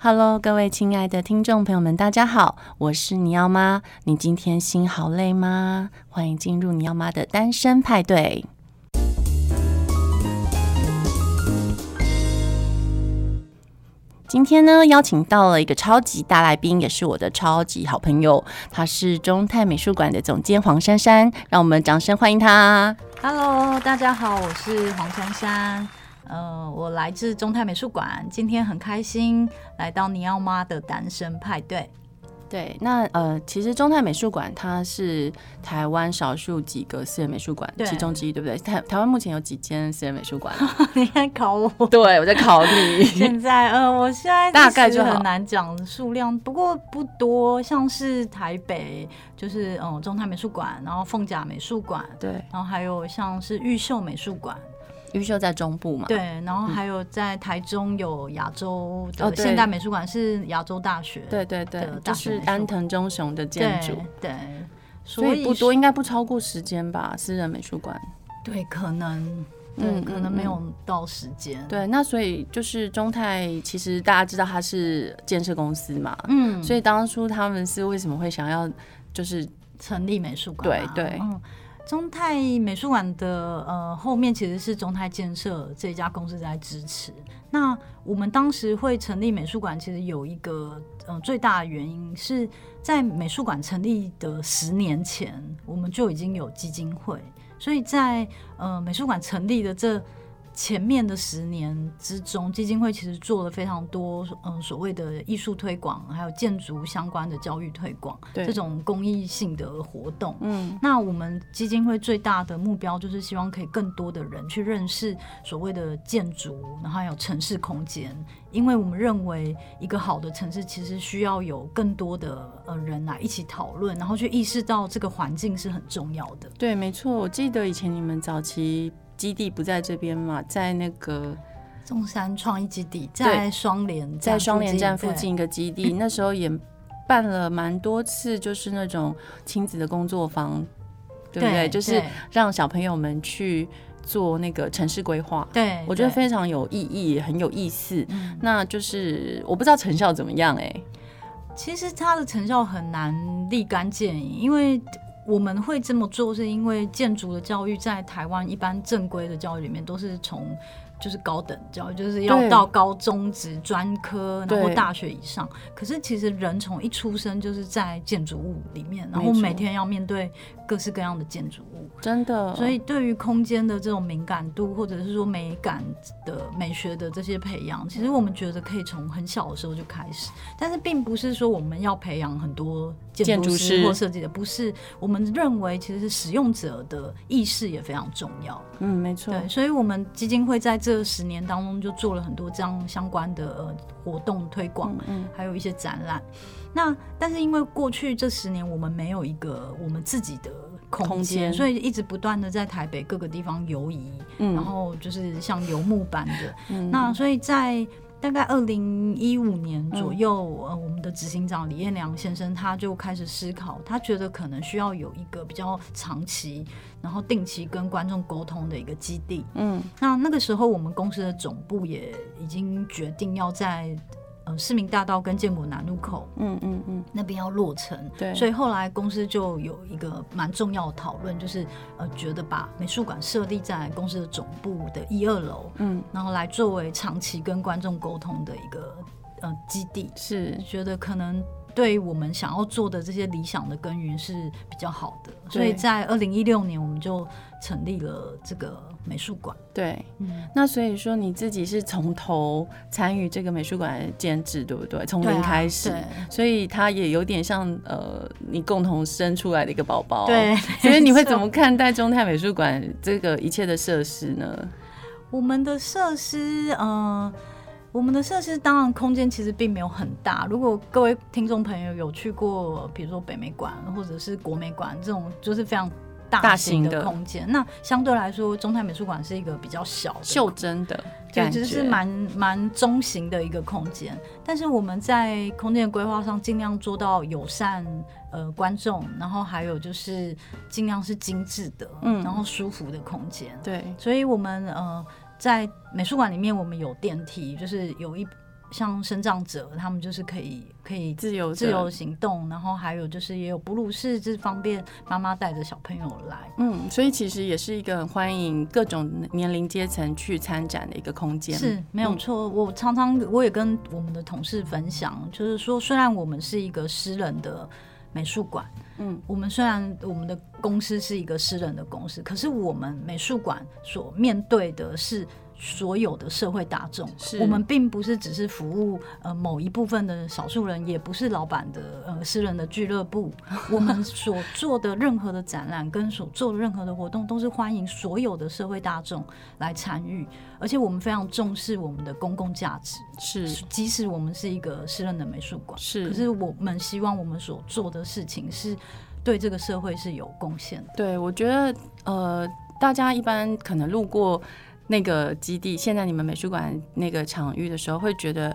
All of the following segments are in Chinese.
Hello，各位亲爱的听众朋友们，大家好，我是你要妈。你今天心好累吗？欢迎进入你要妈的单身派对。今天呢，邀请到了一个超级大来宾，也是我的超级好朋友，他是中泰美术馆的总监黄珊珊，让我们掌声欢迎他。Hello，大家好，我是黄珊珊。呃，我来自中泰美术馆，今天很开心来到尼奥妈的单身派对。对，那呃，其实中泰美术馆它是台湾少数几个私人美术馆其中之一，对不对？台台湾目前有几间私人美术馆？你在考我？对，我在考你。现在呃，我现在大概就很难讲数量，不过不多，像是台北就是嗯中泰美术馆，然后凤甲美术馆，对，然后还有像是玉秀美术馆。毓秀在中部嘛？对，然后还有在台中有亚洲的现代美术馆，是亚洲大学，对对对，就是安藤忠雄的建筑，对，所以不多，应该不超过时间吧，私人美术馆。对，可能，嗯，可能没有到时间。对，那所以就是中泰，其实大家知道它是建设公司嘛，嗯，所以当初他们是为什么会想要就是成立美术馆？对对。中泰美术馆的呃后面其实是中泰建设这一家公司在支持。那我们当时会成立美术馆，其实有一个呃最大的原因是在美术馆成立的十年前，我们就已经有基金会，所以在呃美术馆成立的这。前面的十年之中，基金会其实做了非常多，嗯，所谓的艺术推广，还有建筑相关的教育推广，这种公益性的活动。嗯，那我们基金会最大的目标就是希望可以更多的人去认识所谓的建筑，然后还有城市空间，因为我们认为一个好的城市其实需要有更多的呃人来一起讨论，然后去意识到这个环境是很重要的。对，没错，我记得以前你们早期。基地不在这边嘛，在那个中山创意基地，在双联，在双联站附近一个基地，那时候也办了蛮多次，就是那种亲子的工作坊，对不对？对，就是让小朋友们去做那个城市规划，对，我觉得非常有意义，很有意思。那就是我不知道成效怎么样哎、欸，其实它的成效很难立竿见影，因为。我们会这么做，是因为建筑的教育在台湾一般正规的教育里面都是从。就是高等教育，就是要到高中职专科，然后大学以上。可是其实人从一出生就是在建筑物里面，然后每天要面对各式各样的建筑物，真的。所以对于空间的这种敏感度，或者是说美感的美学的这些培养，其实我们觉得可以从很小的时候就开始。但是并不是说我们要培养很多建筑师或设计的，不是。我们认为其实是使用者的意识也非常重要。嗯，没错。对，所以我们基金会在这十年当中就做了很多这样相关的呃活动推广，还有一些展览。那但是因为过去这十年我们没有一个我们自己的空间，所以一直不断的在台北各个地方游移，嗯，然后就是像游牧般的。嗯，那所以在。大概二零一五年左右，呃，我们的执行长李彦良先生他就开始思考，他觉得可能需要有一个比较长期，然后定期跟观众沟通的一个基地。嗯，那那个时候我们公司的总部也已经决定要在。市民大道跟建国南路口，嗯嗯嗯，那边要落成，对，所以后来公司就有一个蛮重要的讨论，就是呃，觉得把美术馆设立在公司的总部的一二楼，嗯，然后来作为长期跟观众沟通的一个呃基地，是。觉得可能。对于我们想要做的这些理想的耕耘是比较好的，所以在二零一六年我们就成立了这个美术馆。对，嗯，那所以说你自己是从头参与这个美术馆的建制，对不对？从零开始，啊，所以它也有点像呃，你共同生出来的一个宝宝。对，所以你会怎么看待中泰美术馆这个一切的设施呢？我们的设施，嗯、呃。我们的设施当然空间其实并没有很大。如果各位听众朋友有去过，比如说北美馆或者是国美馆这种，就是非常大型的空间。那相对来说，中泰美术馆是一个比较小的、袖珍的，对，就是蛮蛮中型的一个空间。但是我们在空间规划上尽量做到友善呃观众，然后还有就是尽量是精致的，嗯，然后舒服的空间。对，所以我们呃。在美术馆里面，我们有电梯，就是有一像生长者，他们就是可以可以自由自由行动，然后还有就是也有哺乳室，这方便妈妈带着小朋友来。嗯，所以其实也是一个很欢迎各种年龄阶层去参展的一个空间。是没有错，嗯，我常常我也跟我们的同事分享，就是说，虽然我们是一个私人的美术馆，嗯，我们虽然我们的公司是一个私人的公司，可是我们美术馆所面对的是。所有的社会大众，我们并不是只是服务呃某一部分的少数人，也不是老板的呃私人的俱乐部。我们所做的任何的展览跟所做的任何的活动，都是欢迎所有的社会大众来参与，而且我们非常重视我们的公共价值。是，即使我们是一个私人的美术馆，是，可是我们希望我们所做的事情是对这个社会是有贡献的。对，我觉得呃，大家一般可能路过。那个基地，现在你们美术馆那个场域的时候，会觉得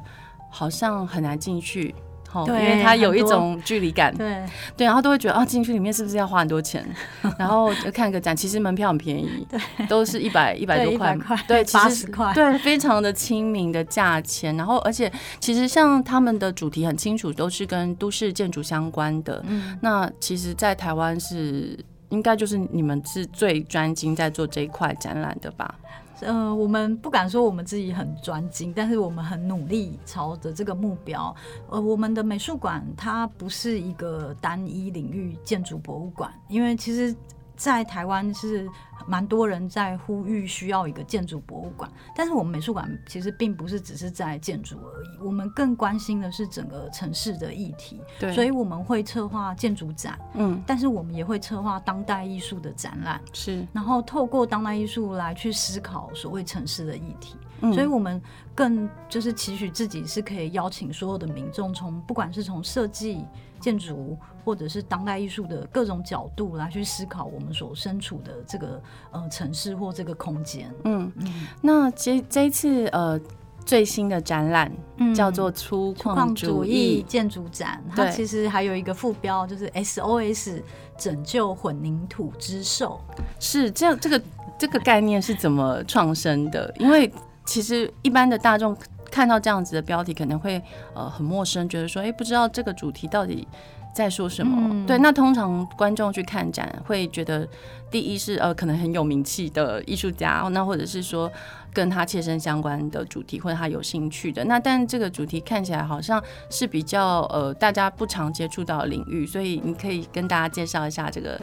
好像很难进去，哦，因为它有一种距离感，对。对，然后都会觉得啊，进去里面是不是要花很多钱？然后就看个展，其实门票很便宜，对，都是一百一百多块，对，八十块，对，非常的亲民的价钱。然后，而且其实像他们的主题很清楚，都是跟都市建筑相关的。嗯，那其实，在台湾是应该就是你们是最专精在做这一块展览的吧？呃，我们不敢说我们自己很专精，但是我们很努力朝着这个目标。呃，我们的美术馆它不是一个单一领域建筑博物馆，因为其实。在台湾是蛮多人在呼吁需要一个建筑博物馆，但是我们美术馆其实并不是只是在建筑而已，我们更关心的是整个城市的议题。对，所以我们会策划建筑展，嗯，但是我们也会策划当代艺术的展览，是，然后透过当代艺术来去思考所谓城市的议题。嗯，所以我们更就是期许自己是可以邀请所有的民众，从不管是从设计。建筑或者是当代艺术的各种角度来去思考我们所身处的这个呃城市或这个空间。嗯嗯。那这这一次呃最新的展览叫做“粗矿主义建筑展”，它其实还有一个副标，就是 “SOS 拯救混凝土之兽”。是这样，这个这个概念是怎么创生的？因为其实一般的大众。看到这样子的标题可能会呃很陌生，觉得说哎、欸、不知道这个主题到底在说什么。嗯、对，那通常观众去看展会觉得，第一是呃可能很有名气的艺术家，那或者是说跟他切身相关的主题或者他有兴趣的。那但这个主题看起来好像是比较呃大家不常接触到的领域，所以你可以跟大家介绍一下这个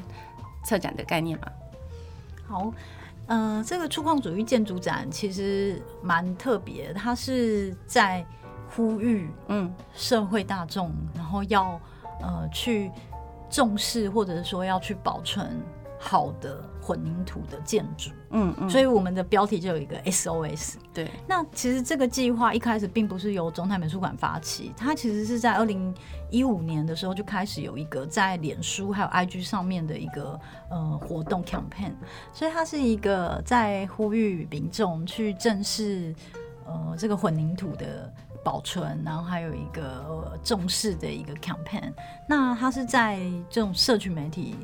策展的概念吗？好。嗯、呃，这个粗犷主义建筑展其实蛮特别，它是在呼吁嗯。社会大众，然后要呃去重视或者说要去保存好的混凝土的建筑。嗯嗯，所以我们的标题就有一个 SOS。对，那其实这个计划一开始并不是由中泰美术馆发起，它其实是在二零一五年的时候就开始有一个在脸书还有 IG 上面的一个呃活动 campaign，所以它是一个在呼吁民众去正视呃这个混凝土的保存，然后还有一个、呃、重视的一个 campaign。那它是在这种社区媒体。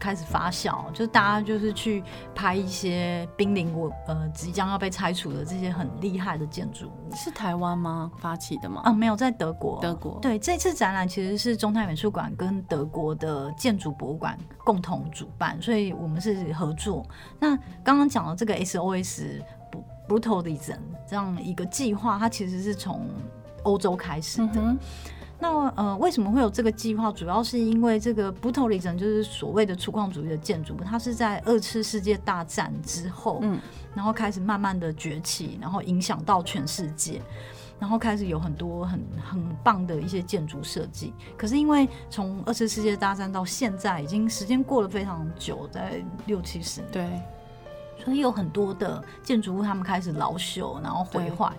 开始发酵，就是大家就是去拍一些濒临我呃即将要被拆除的这些很厉害的建筑物。是台湾吗？发起的吗？啊，没有，在德国。德国。对，这次展览其实是中泰美术馆跟德国的建筑博物馆共同主办，所以我们是合作。那刚刚讲的这个 SOS Brutalism 这样一个计划，它其实是从欧洲开始的。嗯那呃，为什么会有这个计划？主要是因为这个 Brutalism 就是所谓的粗犷主义的建筑，它是在二次世界大战之后，嗯，然后开始慢慢的崛起，然后影响到全世界，然后开始有很多很很棒的一些建筑设计。可是因为从二次世界大战到现在，已经时间过了非常久，在六七十年，对，所以有很多的建筑物他们开始老朽，然后毁坏。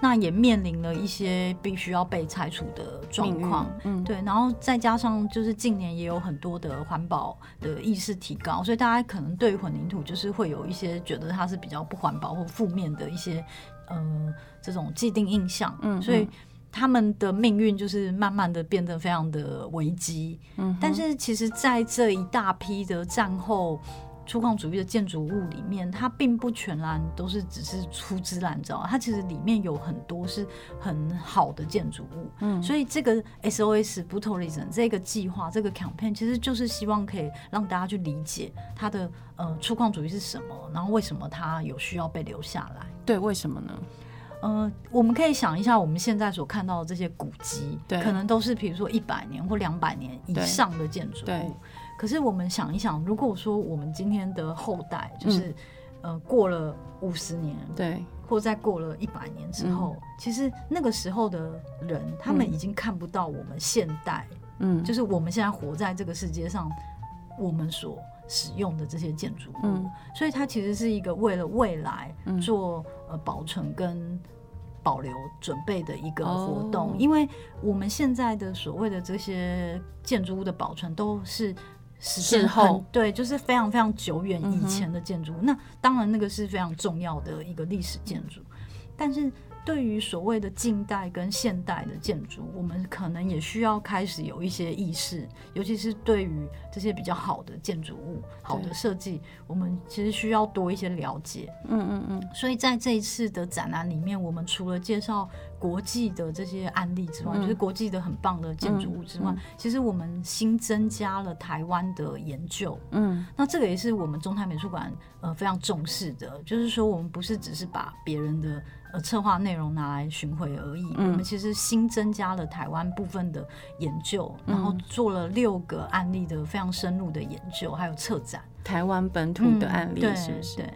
那也面临了一些必须要被拆除的状况，嗯，对，然后再加上就是近年也有很多的环保的意识提高，所以大家可能对于混凝土就是会有一些觉得它是比较不环保或负面的一些呃这种既定印象，嗯，所以他们的命运就是慢慢的变得非常的危机，嗯，但是其实在这一大批的战后。粗犷主义的建筑物里面，它并不全然都是只是粗制滥造，它其实里面有很多是很好的建筑物。嗯，所以这个 SOS Brutalism 这个计划，这个 campaign 其实就是希望可以让大家去理解它的呃粗犷主义是什么，然后为什么它有需要被留下来。对，为什么呢？呃，我们可以想一下，我们现在所看到的这些古迹，对，可能都是比如说一百年或两百年以上的建筑物。对。可是我们想一想，如果说我们今天的后代，就是、嗯、呃过了五十年，对，或再过了一百年之后、嗯，其实那个时候的人，他们已经看不到我们现代，嗯，就是我们现在活在这个世界上，我们所使用的这些建筑物、嗯，所以它其实是一个为了未来做呃保存跟保留准备的一个活动、哦，因为我们现在的所谓的这些建筑物的保存都是。时间后，对，就是非常非常久远以前的建筑、嗯。那当然，那个是非常重要的一个历史建筑，但是。对于所谓的近代跟现代的建筑，我们可能也需要开始有一些意识，尤其是对于这些比较好的建筑物、好的设计，我们其实需要多一些了解。嗯嗯嗯。所以在这一次的展览里面，我们除了介绍国际的这些案例之外，嗯、就是国际的很棒的建筑物之外、嗯嗯，其实我们新增加了台湾的研究。嗯。那这个也是我们中泰美术馆呃非常重视的，就是说我们不是只是把别人的。呃，策划内容拿来巡回而已。嗯。我们其实新增加了台湾部分的研究，嗯，然后做了六个案例的非常深入的研究，还有策展台湾本土的案例，嗯，是不是？对。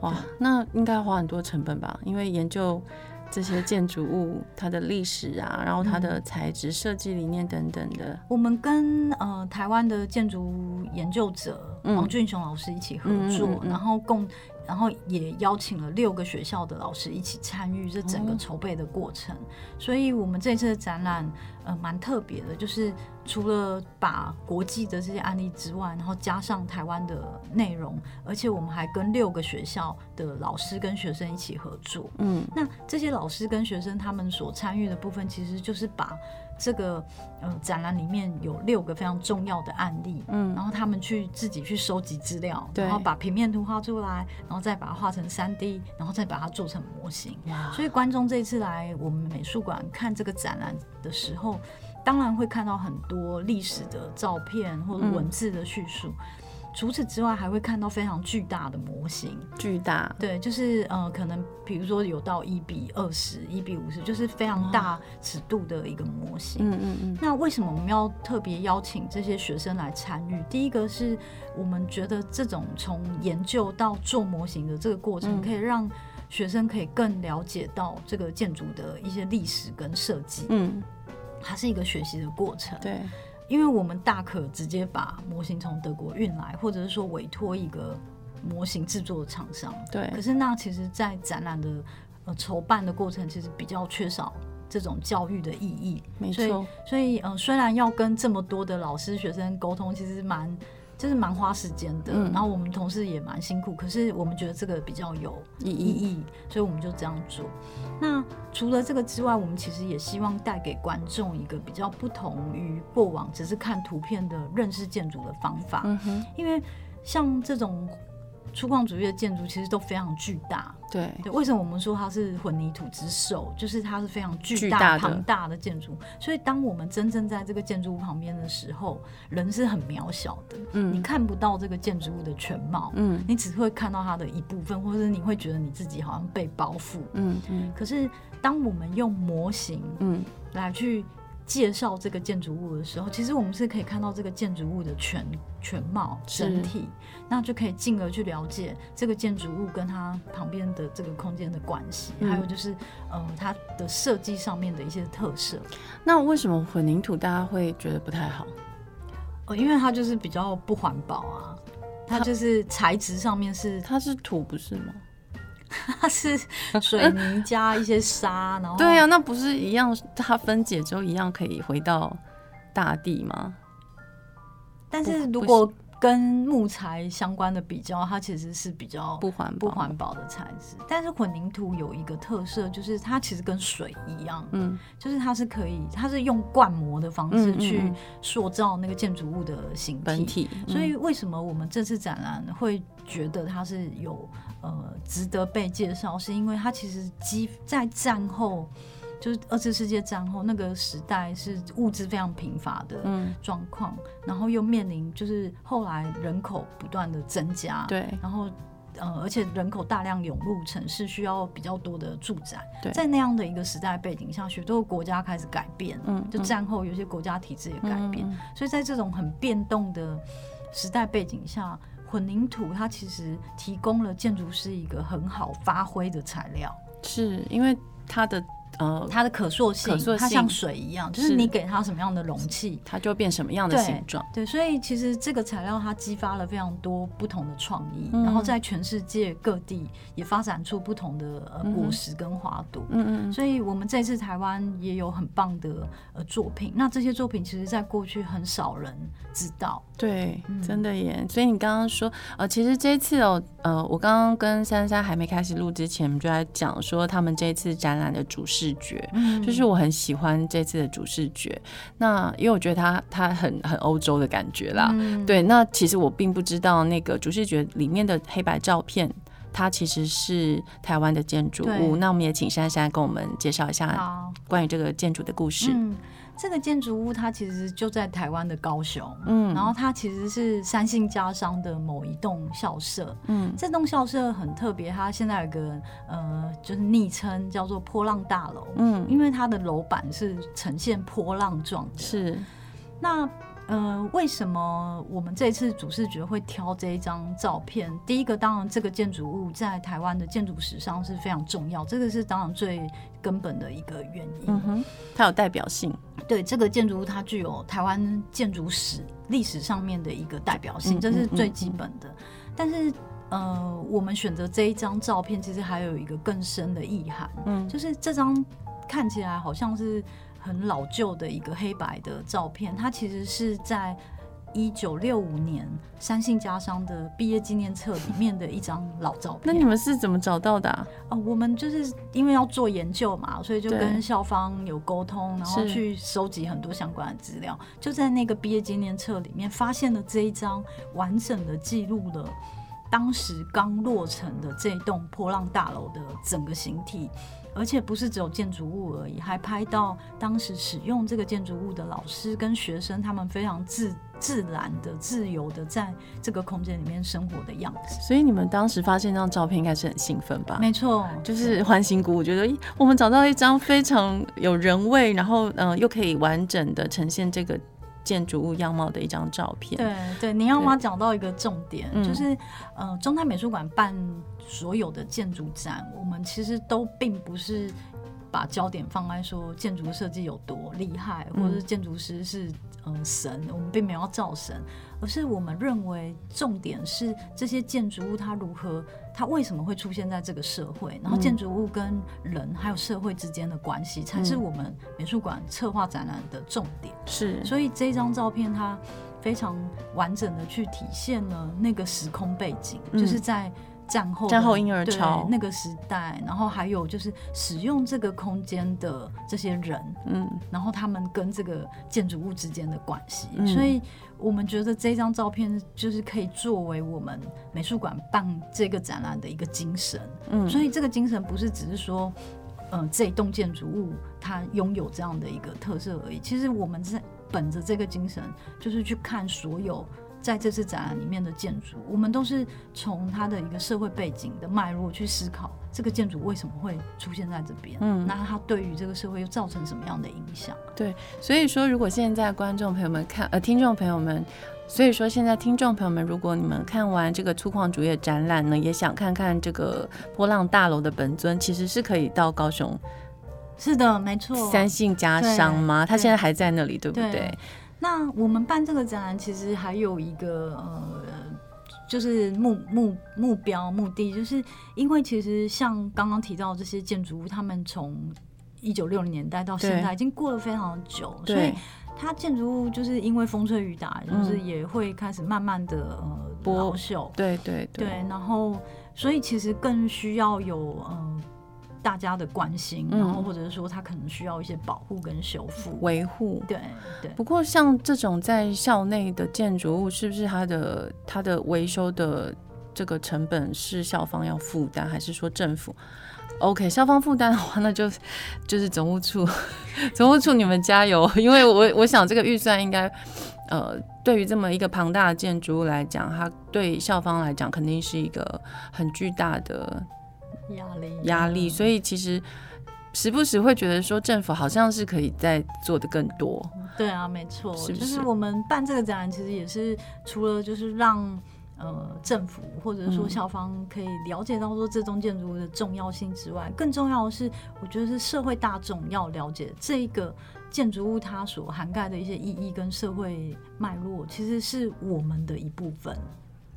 哇，那应该花很多成本吧？因为研究。这些建筑物它的历史啊，然后它的材质、设计理念等等的，嗯、我们跟呃台湾的建筑研究者王俊雄老师一起合作，嗯嗯嗯嗯、然后共，然后也邀请了六个学校的老师一起参与这整个筹备的过程。哦、所以，我们这次的展览呃蛮特别的，就是除了把国际的这些案例之外，然后加上台湾的内容，而且我们还跟六个学校的老师跟学生一起合作。嗯，那这些老老师跟学生他们所参与的部分，其实就是把这个呃展览里面有六个非常重要的案例，嗯，然后他们去自己去收集资料，然后把平面图画出来，然后再把它画成三 D，然后再把它做成模型。所以观众这次来我们美术馆看这个展览的时候，当然会看到很多历史的照片或者文字的叙述。嗯除此之外，还会看到非常巨大的模型。巨大，对，就是呃，可能比如说有到一比二十、一比五十，就是非常大尺度的一个模型。嗯嗯嗯。那为什么我们要特别邀请这些学生来参与？第一个是我们觉得这种从研究到做模型的这个过程，可以让学生可以更了解到这个建筑的一些历史跟设计。嗯，它是一个学习的过程。对。因为我们大可直接把模型从德国运来，或者是说委托一个模型制作的厂商。对。可是那其实，在展览的呃筹办的过程，其实比较缺少这种教育的意义。没错。所以，所以呃，虽然要跟这么多的老师、学生沟通，其实蛮。就是蛮花时间的，嗯，然后我们同事也蛮辛苦，可是我们觉得这个比较有意义，所以我们就这样做。那除了这个之外，我们其实也希望带给观众一个比较不同于过往只是看图片的认识建筑的方法。嗯，因为像这种。粗犷主义的建筑其实都非常巨大，对对。为什么我们说它是混凝土之首？就是它是非常巨大、庞大的建筑。所以，当我们真正在这个建筑物旁边的时候，人是很渺小的。嗯，你看不到这个建筑物的全貌。嗯，你只会看到它的一部分，或者你会觉得你自己好像被包覆。嗯嗯。可是，当我们用模型，嗯，来去。介绍这个建筑物的时候，其实我们是可以看到这个建筑物的全全貌整体，那就可以进而去了解这个建筑物跟它旁边的这个空间的关系，嗯，还有就是呃它的设计上面的一些特色。那为什么混凝土大家会觉得不太好？哦，因为它就是比较不环保啊，它就是材质上面是它是土不是吗？它是 水泥加一些沙，然后对呀、啊，那不是一样？它分解之后一样可以回到大地吗？但是如果跟木材相关的比较，它其实是比较不环不环保的材质。但是混凝土有一个特色，就是它其实跟水一样，嗯，就是它是可以，它是用灌模的方式去塑造那个建筑物的形体。体嗯、所以为什么我们这次展览会觉得它是有呃值得被介绍，是因为它其实基在战后。就是二次世界战后那个时代是物资非常贫乏的状况，嗯、然后又面临就是后来人口不断的增加，对，然后呃而且人口大量涌入城市，需要比较多的住宅，在那样的一个时代背景下，许多国家开始改变，嗯，就战后有些国家体制也改变，嗯、所以在这种很变动的时代背景下，混凝土它其实提供了建筑师一个很好发挥的材料，是因为它的。呃，它的可塑性，它像水一样，就是你给它什么样的容器，它就变什么样的形状。对，所以其实这个材料它激发了非常多不同的创意，然后在全世界各地也发展出不同的果实跟花朵。嗯嗯。所以我们这次台湾也有很棒的呃作品，那这些作品其实在过去很少人知道。对，真的耶。所以你刚刚说，呃，其实这一次哦，呃，我刚刚跟珊珊还没开始录之前，我们就在讲说他们这一次展览的主视。视觉，就是我很喜欢这次的主视觉。那因为我觉得它它很很欧洲的感觉啦。嗯、对，那其实我并不知道那个主视觉里面的黑白照片，它其实是台湾的建筑物。那我们也请珊珊跟我们介绍一下关于这个建筑的故事。嗯这个建筑物它其实就在台湾的高雄，嗯，然后它其实是三信家商的某一栋校舍，嗯，这栋校舍很特别，它现在有个呃，就是昵称叫做“波浪大楼”，嗯，因为它的楼板是呈现波浪状的，是。那呃，为什么我们这次主视觉会挑这一张照片？第一个，当然这个建筑物在台湾的建筑史上是非常重要，这个是当然最根本的一个原因，嗯哼，它有代表性。对，这个建筑物，它具有台湾建筑史历史上面的一个代表性，这是最基本的。但是，呃，我们选择这一张照片，其实还有一个更深的意涵，嗯，就是这张看起来好像是很老旧的一个黑白的照片，它其实是在。一九六五年，三信家商的毕业纪念册里面的一张老照片。那你们是怎么找到的啊？哦，我们就是因为要做研究嘛，所以就跟校方有沟通，然后去收集很多相关的资料，就在那个毕业纪念册里面发现了这一张完整的记录了当时刚落成的这栋破浪大楼的整个形体。而且不是只有建筑物而已，还拍到当时使用这个建筑物的老师跟学生，他们非常自自然的、自由的在这个空间里面生活的样子。所以你们当时发现这张照片，应该是很兴奋吧？没错，就是欢欣鼓舞，觉得我们找到一张非常有人味，然后嗯、呃，又可以完整的呈现这个。建筑物样貌的一张照片。对对，你要吗？讲到一个重点，就是呃，中泰美术馆办所有的建筑展，嗯、我们其实都并不是把焦点放在说建筑设计有多厉害，嗯、或者是建筑师是。嗯，神，我们并没有要造神，而是我们认为重点是这些建筑物它如何，它为什么会出现在这个社会，然后建筑物跟人还有社会之间的关系，才是我们美术馆策划展览的重点。是，所以这张照片它非常完整的去体现了那个时空背景，嗯、就是在。战后，战后婴儿潮。那个时代，然后还有就是使用这个空间的这些人，嗯，然后他们跟这个建筑物之间的关系，嗯、所以我们觉得这张照片就是可以作为我们美术馆办这个展览的一个精神，嗯，所以这个精神不是只是说，嗯、呃，这栋建筑物它拥有这样的一个特色而已，其实我们是本着这个精神，就是去看所有。在这次展览里面的建筑，我们都是从它的一个社会背景的脉络去思考，这个建筑为什么会出现在这边？嗯，那它对于这个社会又造成什么样的影响？对，所以说，如果现在观众朋友们看，呃，听众朋友们，所以说现在听众朋友们，如果你们看完这个粗犷主义展览呢，也想看看这个波浪大楼的本尊，其实是可以到高雄。是的，没错。三信家商吗？他现在还在那里，对不对？对那我们办这个展览，其实还有一个呃，就是目目目标目的，就是因为其实像刚刚提到这些建筑物，他们从一九六零年代到现在已经过了非常久，所以它建筑物就是因为风吹雨打，就是也会开始慢慢的呃老朽。对对对，对，然后所以其实更需要有呃大家的关心，然后或者是说他可能需要一些保护跟修复维护。对对。不过像这种在校内的建筑物，是不是它的它的维修的这个成本是校方要负担，还是说政府？OK，校方负担的话，那就就是总务处，总务处你们加油，因为我我想这个预算应该，呃，对于这么一个庞大的建筑物来讲，它对校方来讲肯定是一个很巨大的压力压力，所以其实时不时会觉得说政府好像是可以再做的更多。对啊，没错，是不是？就是我们办这个展览，其实也是除了就是让。呃，政府或者说校方可以了解到说这栋建筑物的重要性之外，嗯，更重要的是，我觉得是社会大众要了解这一个建筑物它所涵盖的一些意义跟社会脉络，其实是我们的一部分，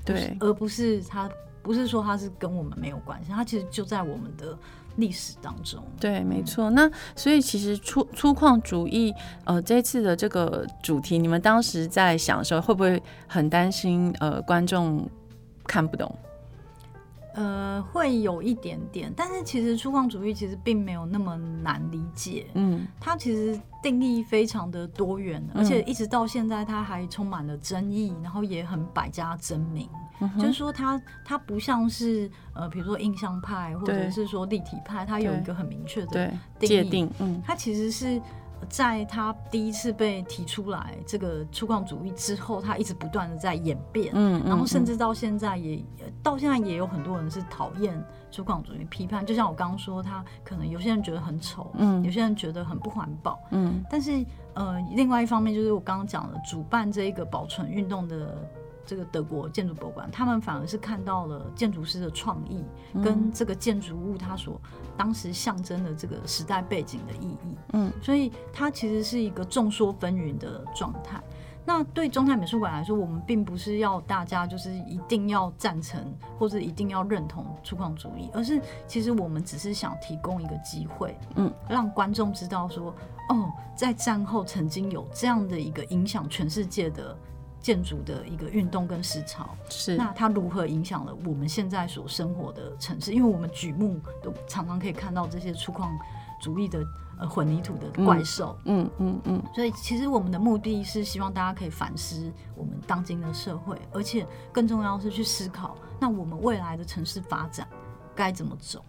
对，而不是它不是说它是跟我们没有关系，它其实就在我们的。历史当中，对，没错。那所以其实粗粗犷主义，呃，这次的这个主题，你们当时在想的时候，会不会很担心呃观众看不懂？呃，会有一点点，但是其实粗犷主义其实并没有那么难理解。嗯，它其实定义非常的多元，而且一直到现在，它还充满了争议，然后也很百家争鸣。嗯、就是说它，它它不像是呃，比如说印象派或者是说立体派，它有一个很明确的界定。嗯，它其实是。在他第一次被提出来这个粗犷主义之后，他一直不断的在演变，嗯，然后甚至到现在也到现在也有很多人是讨厌粗犷主义，批判。就像我刚刚说，他可能有些人觉得很丑，嗯，有些人觉得很不环保，嗯，但是呃，另外一方面就是我刚刚讲的，主办这一个保存运动的。这个德国建筑博物馆，他们反而是看到了建筑师的创意，跟这个建筑物它所当时象征的这个时代背景的意义。嗯，所以它其实是一个众说纷纭的状态。那对中泰美术馆来说，我们并不是要大家就是一定要赞成或者一定要认同粗犷主义，而是其实我们只是想提供一个机会，嗯，让观众知道说，哦，在战后曾经有这样的一个影响全世界的。建筑的一个运动跟思潮，是。那它如何影响了我们现在所生活的城市？因为我们举目都常常可以看到这些粗犷主义的呃混凝土的怪兽，嗯嗯嗯，所以其实我们的目的是希望大家可以反思我们当今的社会，而且更重要是去思考，那我们未来的城市发展该怎么走？